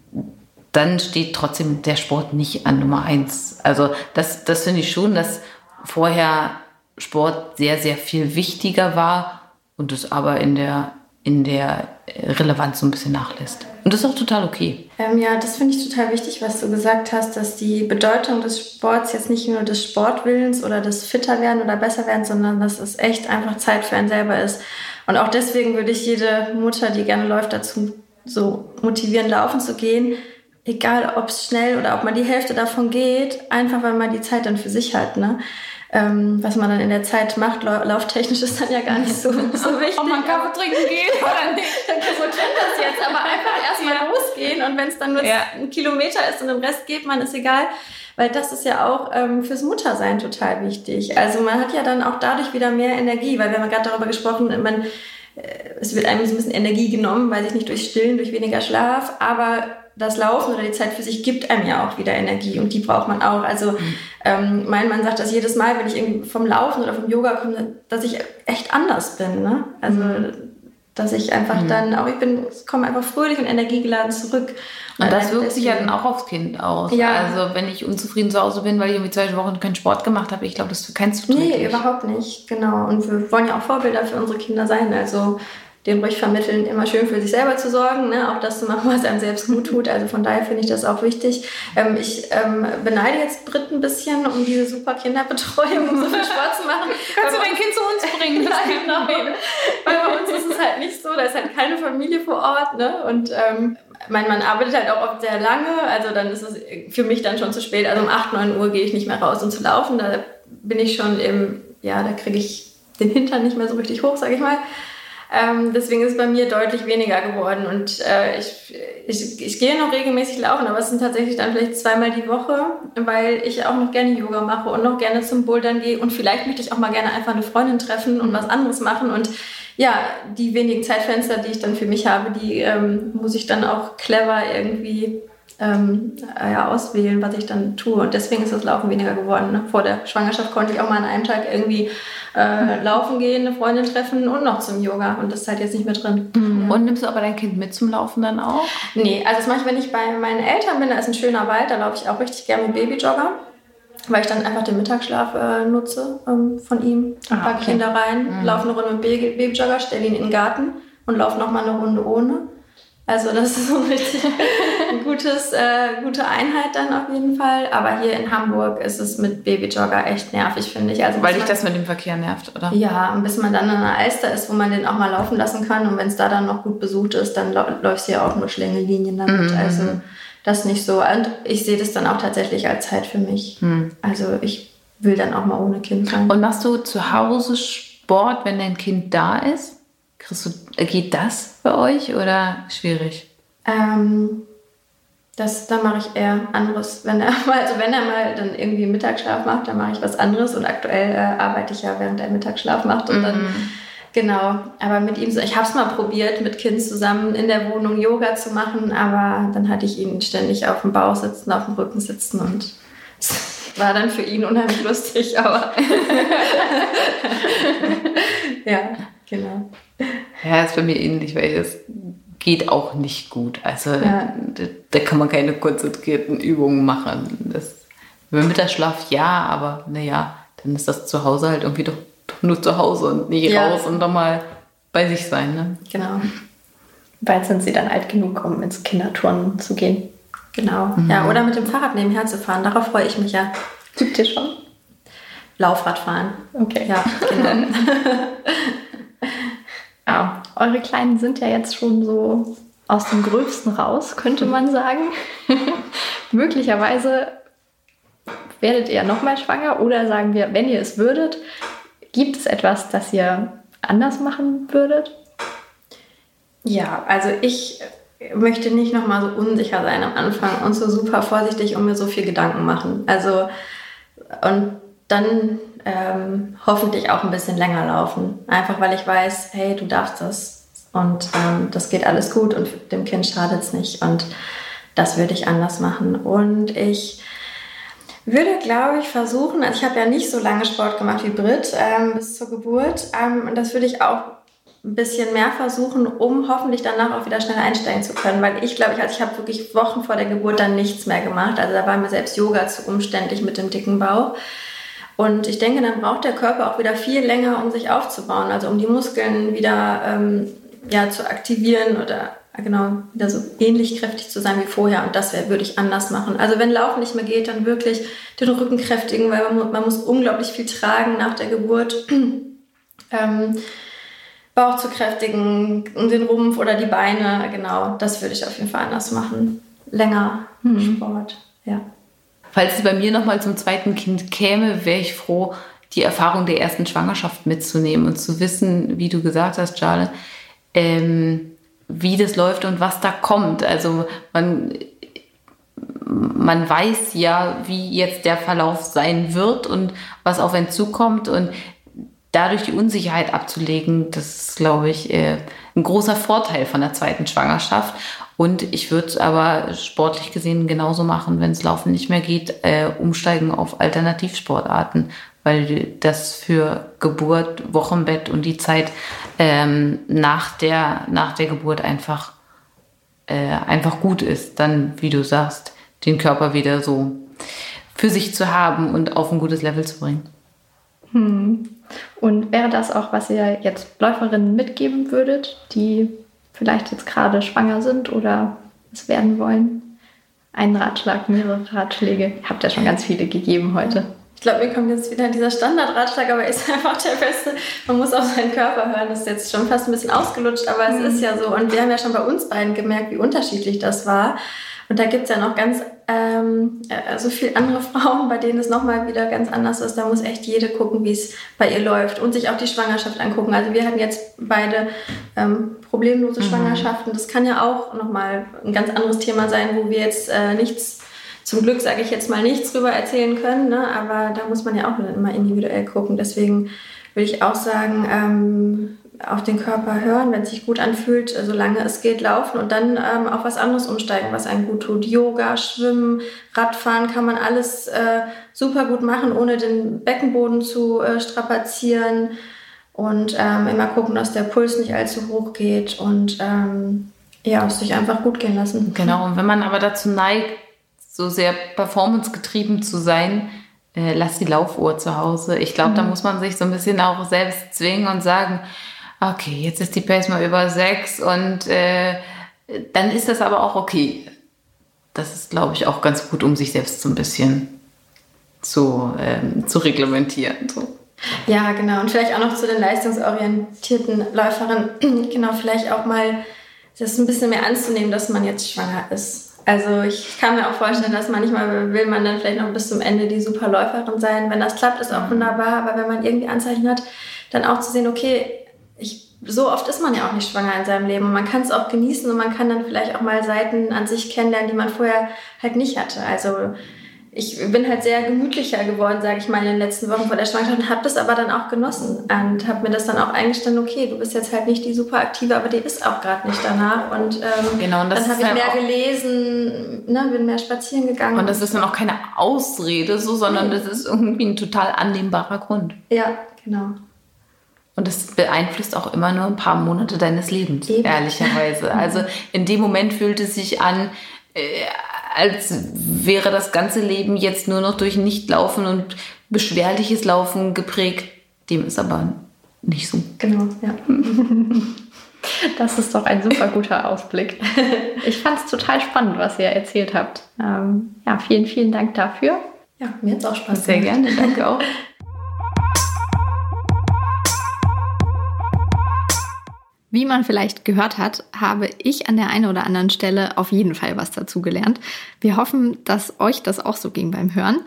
dann steht trotzdem der Sport nicht an Nummer eins. Also das, das finde ich schon, dass vorher Sport sehr, sehr viel wichtiger war und es aber in der, in der Relevanz so ein bisschen nachlässt. Und das ist auch total okay. Ähm, ja, das finde ich total wichtig, was du gesagt hast, dass die Bedeutung des Sports jetzt nicht nur des Sportwillens oder des Fitter werden oder besser werden, sondern dass es echt einfach Zeit für einen selber ist. Und auch deswegen würde ich jede Mutter, die gerne läuft, dazu so motivieren, laufen zu gehen, egal ob es schnell oder ob man die Hälfte davon geht, einfach weil man die Zeit dann für sich hat. Ne? Ähm, was man dann in der Zeit macht, lauftechnisch ist dann ja gar nicht so, so wichtig. Ob man Kaffee trinken geht oder nicht. so das jetzt, aber einfach erstmal ja. losgehen und wenn es dann nur ja. ein Kilometer ist und den Rest geht man, ist egal. Weil das ist ja auch ähm, fürs Muttersein total wichtig. Also man hat ja dann auch dadurch wieder mehr Energie, weil wir haben gerade darüber gesprochen, man, äh, es wird einem so ein bisschen Energie genommen, weiß ich nicht, durch Stillen, durch weniger Schlaf, aber das Laufen oder die Zeit für sich gibt einem ja auch wieder Energie und die braucht man auch. Also mhm. ähm, mein Mann sagt das jedes Mal, wenn ich irgendwie vom Laufen oder vom Yoga komme, dass ich echt anders bin. Ne? Also mhm. dass ich einfach mhm. dann auch, ich bin, komme einfach fröhlich und energiegeladen zurück. Und, und das wirkt sich ja dann auch aufs Kind aus. Ja. Also wenn ich unzufrieden zu Hause bin, weil ich irgendwie zwei Wochen keinen Sport gemacht habe, ich glaube, das kennst du Nee, überhaupt nicht, genau. Und wir wollen ja auch Vorbilder für unsere Kinder sein. Also den ruhig vermitteln, immer schön für sich selber zu sorgen, ne? auch das zu machen, was einem selbst gut tut. Also von daher finde ich das auch wichtig. Ähm, ich ähm, beneide jetzt Brit ein bisschen um diese super Kinderbetreuung, um so viel Sport zu machen. Kannst du dein Kind zu uns bringen? ja, genau. Weil bei uns ist es halt nicht so, da ist halt keine Familie vor Ort. Ne? Und ähm, mein Mann arbeitet halt auch oft sehr lange, also dann ist es für mich dann schon zu spät. Also um 8, 9 Uhr gehe ich nicht mehr raus, um zu laufen. Da bin ich schon im, ja, da kriege ich den Hintern nicht mehr so richtig hoch, sage ich mal. Ähm, deswegen ist es bei mir deutlich weniger geworden. Und äh, ich, ich, ich gehe noch regelmäßig laufen, aber es sind tatsächlich dann vielleicht zweimal die Woche, weil ich auch noch gerne Yoga mache und noch gerne zum Bouldern gehe. Und vielleicht möchte ich auch mal gerne einfach eine Freundin treffen und was anderes machen. Und ja, die wenigen Zeitfenster, die ich dann für mich habe, die ähm, muss ich dann auch clever irgendwie ähm, ja, auswählen, was ich dann tue. Und deswegen ist das Laufen weniger geworden. Ne? Vor der Schwangerschaft konnte ich auch mal an einem Tag irgendwie äh, laufen gehen, eine Freundin treffen und noch zum Yoga. Und das ist halt jetzt nicht mehr drin. Mhm. Und nimmst du aber dein Kind mit zum Laufen dann auch? Nee, also das mache ich, wenn ich bei meinen Eltern bin, da ist ein schöner Wald, da laufe ich auch richtig gerne mit Babyjogger. Weil ich dann einfach den Mittagsschlaf äh, nutze ähm, von ihm. Ah, packe ich ihn da rein, mhm. laufe eine Runde mit Babyjogger, stelle ihn in den Garten und laufe nochmal eine Runde ohne. Also das ist so ein richtig gutes, äh, gute Einheit dann auf jeden Fall. Aber hier in Hamburg ist es mit Babyjogger echt nervig, finde ich. Also Weil dich das mit dem Verkehr nervt, oder? Ja, und bis man dann an einer Alster ist, wo man den auch mal laufen lassen kann. Und wenn es da dann noch gut besucht ist, dann läufst du ja auch nur Schlängellinien damit. Mhm. Also das nicht so. Und ich sehe das dann auch tatsächlich als Zeit für mich. Mhm. Also ich will dann auch mal ohne Kind sein. Und machst du zu Hause Sport, wenn dein Kind da ist? Du, geht das bei euch oder schwierig? Ähm, das, da mache ich eher anderes. Wenn er mal, also wenn er mal dann irgendwie Mittagsschlaf macht, dann mache ich was anderes. Und aktuell äh, arbeite ich ja, während er Mittagsschlaf macht. Und mhm. dann, genau, aber mit ihm ich habe es mal probiert, mit Kind zusammen in der Wohnung Yoga zu machen, aber dann hatte ich ihn ständig auf dem Bauch sitzen, auf dem Rücken sitzen und es war dann für ihn unheimlich lustig, aber ja, genau. Ja, ist bei mir ähnlich, weil es geht auch nicht gut. Also ja. da, da, kann man keine konzentrierten Übungen machen. Das, Mittagsschlaf ja, aber naja, dann ist das zu Hause halt irgendwie doch, doch nur zu Hause und nicht ja. raus und doch mal bei sich sein. Ne? Genau. Bald sind sie dann alt genug, um ins Kinderturnen zu gehen. Genau. Mhm. Ja, oder mit dem Fahrrad nebenher zu fahren. Darauf freue ich mich ja. Übt ihr schon? Laufradfahren. Okay. Ja, genau. ja, eure Kleinen sind ja jetzt schon so aus dem Gröbsten raus, könnte man sagen. Möglicherweise werdet ihr nochmal schwanger oder sagen wir, wenn ihr es würdet, gibt es etwas, das ihr anders machen würdet? Ja, also ich möchte nicht nochmal so unsicher sein am Anfang und so super vorsichtig und mir so viel Gedanken machen. Also und dann ähm, hoffentlich auch ein bisschen länger laufen. Einfach weil ich weiß, hey, du darfst das und ähm, das geht alles gut und dem Kind schadet es nicht und das würde ich anders machen. Und ich würde, glaube ich, versuchen, also ich habe ja nicht so lange Sport gemacht wie Brit ähm, bis zur Geburt ähm, und das würde ich auch ein bisschen mehr versuchen, um hoffentlich danach auch wieder schnell einsteigen zu können. Weil ich glaube, ich, also ich habe wirklich Wochen vor der Geburt dann nichts mehr gemacht. Also da war mir selbst Yoga zu umständlich mit dem dicken Bauch. Und ich denke, dann braucht der Körper auch wieder viel länger, um sich aufzubauen, also um die Muskeln wieder ähm, ja, zu aktivieren oder genau wieder so ähnlich kräftig zu sein wie vorher. Und das wär, würde ich anders machen. Also wenn Laufen nicht mehr geht, dann wirklich den Rücken kräftigen, weil man, man muss unglaublich viel tragen nach der Geburt. ähm, Bauch zu kräftigen, den Rumpf oder die Beine, genau, das würde ich auf jeden Fall anders machen. Länger hm. Sport, ja. Falls es bei mir nochmal zum zweiten Kind käme, wäre ich froh, die Erfahrung der ersten Schwangerschaft mitzunehmen und zu wissen, wie du gesagt hast, Charles, ähm, wie das läuft und was da kommt. Also man, man weiß ja, wie jetzt der Verlauf sein wird und was auf einen zukommt. Und dadurch die Unsicherheit abzulegen, das ist, glaube ich, äh, ein großer Vorteil von der zweiten Schwangerschaft. Und ich würde es aber sportlich gesehen genauso machen, wenn es Laufen nicht mehr geht, äh, umsteigen auf Alternativsportarten, weil das für Geburt, Wochenbett und die Zeit ähm, nach, der, nach der Geburt einfach, äh, einfach gut ist, dann, wie du sagst, den Körper wieder so für sich zu haben und auf ein gutes Level zu bringen. Hm. Und wäre das auch, was ihr jetzt Läuferinnen mitgeben würdet, die vielleicht jetzt gerade schwanger sind oder es werden wollen? Einen Ratschlag, mehrere Ratschläge. Ihr habt ja schon ganz viele gegeben heute. Ich glaube, mir kommt jetzt wieder dieser Standardratschlag, aber ist einfach der beste. Man muss auf seinen Körper hören. Das ist jetzt schon fast ein bisschen ausgelutscht, aber es mhm. ist ja so. Und wir haben ja schon bei uns beiden gemerkt, wie unterschiedlich das war. Und da gibt es ja noch ganz ähm, äh, so viele andere Frauen, bei denen es nochmal wieder ganz anders ist. Da muss echt jede gucken, wie es bei ihr läuft und sich auch die Schwangerschaft angucken. Also wir hatten jetzt beide ähm, problemlose mhm. Schwangerschaften. Das kann ja auch nochmal ein ganz anderes Thema sein, wo wir jetzt äh, nichts, zum Glück sage ich jetzt mal nichts drüber erzählen können. Ne? Aber da muss man ja auch immer individuell gucken. Deswegen würde ich auch sagen, ähm, auf den Körper hören, wenn es sich gut anfühlt, solange es geht, laufen und dann ähm, auf was anderes umsteigen, was einem gut tut. Yoga, Schwimmen, Radfahren kann man alles äh, super gut machen, ohne den Beckenboden zu äh, strapazieren und ähm, immer gucken, dass der Puls nicht allzu hoch geht und ähm, ja, es sich einfach gut gehen lassen. Genau, und wenn man aber dazu neigt, so sehr performancegetrieben zu sein, äh, lass die Laufuhr zu Hause. Ich glaube, mhm. da muss man sich so ein bisschen auch selbst zwingen und sagen, okay, jetzt ist die Pace mal über sechs und äh, dann ist das aber auch okay. Das ist, glaube ich, auch ganz gut, um sich selbst so ein bisschen zu, ähm, zu reglementieren. So. Ja, genau. Und vielleicht auch noch zu den leistungsorientierten Läuferinnen, genau, vielleicht auch mal das ein bisschen mehr anzunehmen, dass man jetzt schwanger ist. Also ich kann mir auch vorstellen, dass manchmal will man dann vielleicht noch bis zum Ende die Superläuferin sein. Wenn das klappt, ist auch wunderbar. Aber wenn man irgendwie Anzeichen hat, dann auch zu sehen, okay, ich, so oft ist man ja auch nicht schwanger in seinem Leben und man kann es auch genießen und man kann dann vielleicht auch mal Seiten an sich kennenlernen, die man vorher halt nicht hatte. Also ich bin halt sehr gemütlicher geworden, sage ich mal, in den letzten Wochen vor der Schwangerschaft und habe das aber dann auch genossen und habe mir das dann auch eingestanden, okay, du bist jetzt halt nicht die super aktive, aber die ist auch gerade nicht danach und, ähm, genau, und dann habe ich halt mehr gelesen, ne, bin mehr spazieren gegangen. Und das ist dann auch keine Ausrede so, sondern das ist irgendwie ein total annehmbarer Grund. Ja, genau. Und das beeinflusst auch immer nur ein paar Monate deines Lebens, Eben. ehrlicherweise. Also in dem Moment fühlt es sich an, äh, als wäre das ganze Leben jetzt nur noch durch Nichtlaufen und beschwerliches Laufen geprägt. Dem ist aber nicht so. Genau, ja. Das ist doch ein super guter Ausblick. Ich fand es total spannend, was ihr erzählt habt. Ähm, ja, vielen, vielen Dank dafür. Ja, mir hat es auch Spaß Sehr gerne, danke auch. Wie man vielleicht gehört hat, habe ich an der einen oder anderen Stelle auf jeden Fall was dazu gelernt. Wir hoffen, dass euch das auch so ging beim Hören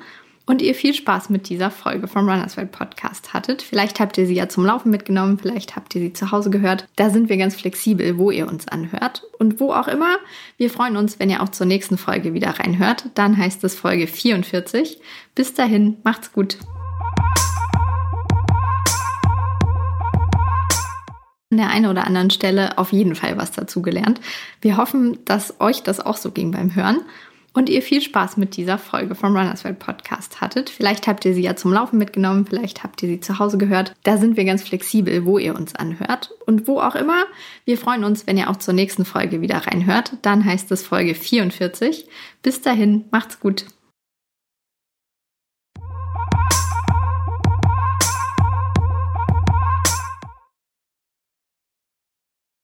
und ihr viel Spaß mit dieser Folge vom Runners World Podcast hattet. Vielleicht habt ihr sie ja zum Laufen mitgenommen, vielleicht habt ihr sie zu Hause gehört. Da sind wir ganz flexibel, wo ihr uns anhört und wo auch immer. Wir freuen uns, wenn ihr auch zur nächsten Folge wieder reinhört. Dann heißt es Folge 44. Bis dahin, macht's gut. An der einen oder anderen Stelle auf jeden Fall was dazu gelernt. Wir hoffen, dass euch das auch so ging beim Hören und ihr viel Spaß mit dieser Folge vom Runners World Podcast hattet. Vielleicht habt ihr sie ja zum Laufen mitgenommen, vielleicht habt ihr sie zu Hause gehört. Da sind wir ganz flexibel, wo ihr uns anhört und wo auch immer. Wir freuen uns, wenn ihr auch zur nächsten Folge wieder reinhört. Dann heißt es Folge 44. Bis dahin, macht's gut.